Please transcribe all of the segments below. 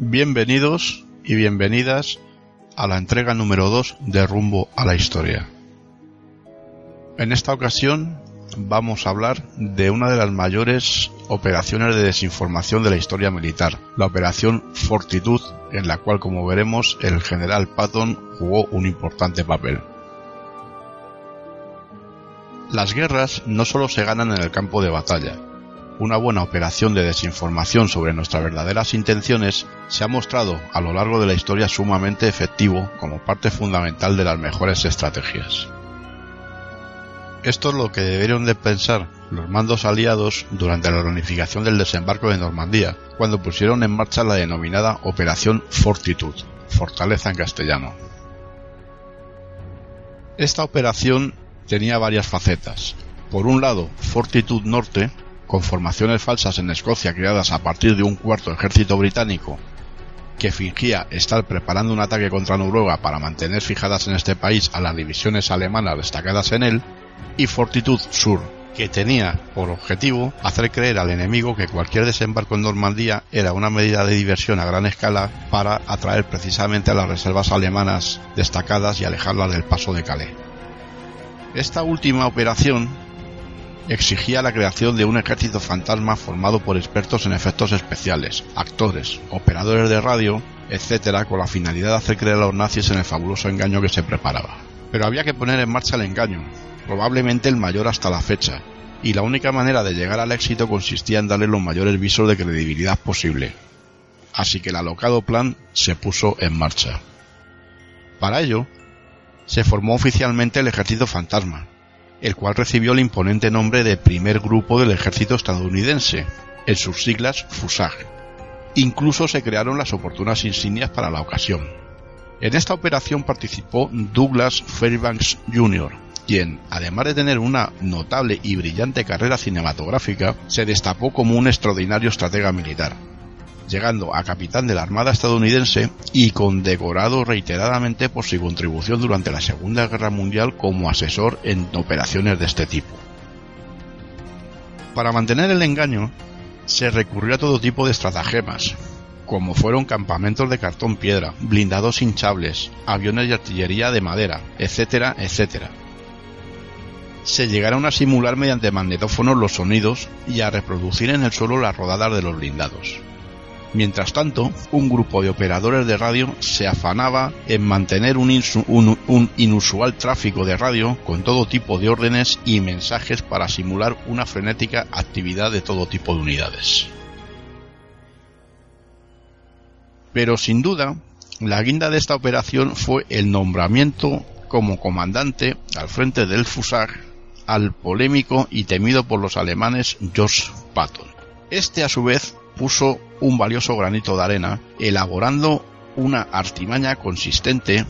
Bienvenidos y bienvenidas a la entrega número 2 de Rumbo a la Historia. En esta ocasión vamos a hablar de una de las mayores operaciones de desinformación de la historia militar, la Operación Fortitud, en la cual, como veremos, el general Patton jugó un importante papel. Las guerras no solo se ganan en el campo de batalla. Una buena operación de desinformación sobre nuestras verdaderas intenciones se ha mostrado a lo largo de la historia sumamente efectivo como parte fundamental de las mejores estrategias. Esto es lo que debieron de pensar los mandos aliados durante la reunificación del desembarco de Normandía, cuando pusieron en marcha la denominada Operación Fortitud, fortaleza en castellano. Esta operación tenía varias facetas. Por un lado, Fortitud Norte, con formaciones falsas en Escocia creadas a partir de un cuarto ejército británico que fingía estar preparando un ataque contra Noruega para mantener fijadas en este país a las divisiones alemanas destacadas en él, y Fortitud Sur, que tenía por objetivo hacer creer al enemigo que cualquier desembarco en Normandía era una medida de diversión a gran escala para atraer precisamente a las reservas alemanas destacadas y alejarlas del paso de Calais. Esta última operación exigía la creación de un ejército fantasma formado por expertos en efectos especiales, actores, operadores de radio, etc., con la finalidad de hacer creer a los nazis en el fabuloso engaño que se preparaba. Pero había que poner en marcha el engaño, probablemente el mayor hasta la fecha, y la única manera de llegar al éxito consistía en darle los mayores visos de credibilidad posible. Así que el alocado plan se puso en marcha. Para ello, se formó oficialmente el Ejército Fantasma, el cual recibió el imponente nombre de Primer Grupo del Ejército Estadounidense, en sus siglas FUSAG. Incluso se crearon las oportunas insignias para la ocasión. En esta operación participó Douglas Fairbanks Jr., quien, además de tener una notable y brillante carrera cinematográfica, se destapó como un extraordinario estratega militar, llegando a capitán de la Armada estadounidense y condecorado reiteradamente por su contribución durante la Segunda Guerra Mundial como asesor en operaciones de este tipo. Para mantener el engaño, se recurrió a todo tipo de estratagemas, como fueron campamentos de cartón piedra, blindados hinchables, aviones y artillería de madera, etcétera, etcétera, se llegaron a simular mediante magnetófonos los sonidos y a reproducir en el suelo las rodadas de los blindados. Mientras tanto, un grupo de operadores de radio se afanaba en mantener un, inusual tráfico de radio con todo tipo de órdenes y mensajes para simular una frenética actividad de todo tipo de unidades. Pero sin duda, la guinda de esta operación fue el nombramiento como comandante al frente del FUSAG al polémico y temido por los alemanes George Patton. Este a su vez puso un valioso granito de arena elaborando una artimaña consistente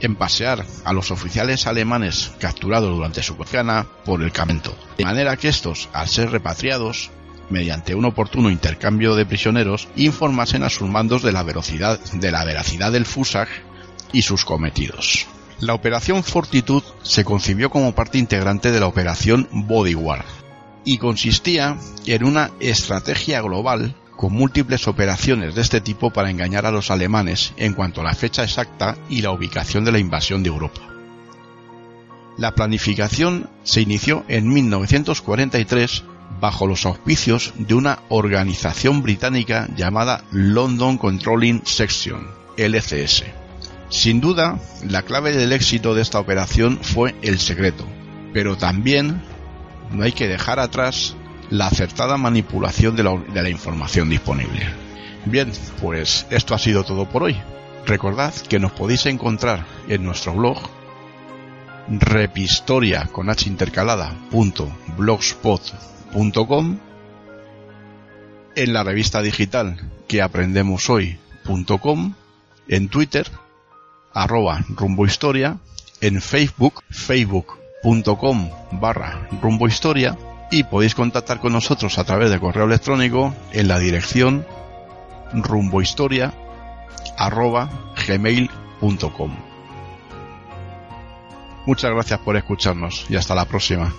en pasear a los oficiales alemanes capturados durante su gana por el camento, de manera que estos, al ser repatriados, mediante un oportuno intercambio de prisioneros, informasen a sus mandos de la velocidad, de la veracidad del FUSAG y sus cometidos. La operación Fortitud se concibió como parte integrante de la operación Bodyguard y consistía en una estrategia global con múltiples operaciones de este tipo para engañar a los alemanes en cuanto a la fecha exacta y la ubicación de la invasión de Europa. La planificación se inició en 1943 bajo los auspicios de una organización británica llamada London Controlling Section, LCS. Sin duda, la clave del éxito de esta operación fue el secreto, pero también no hay que dejar atrás la acertada manipulación de la, información disponible. Bien, pues esto ha sido todo por hoy. Recordad que nos podéis encontrar en nuestro blog repistoria con h intercalada en la revista digital que aprendemos hoy.com en Twitter arroba rumbohistoria, en Facebook, facebook.com barra rumbohistoria y podéis contactar con nosotros a través de correo electrónico en la dirección rumbohistoria arroba gmail.com. Muchas gracias por escucharnos y hasta la próxima.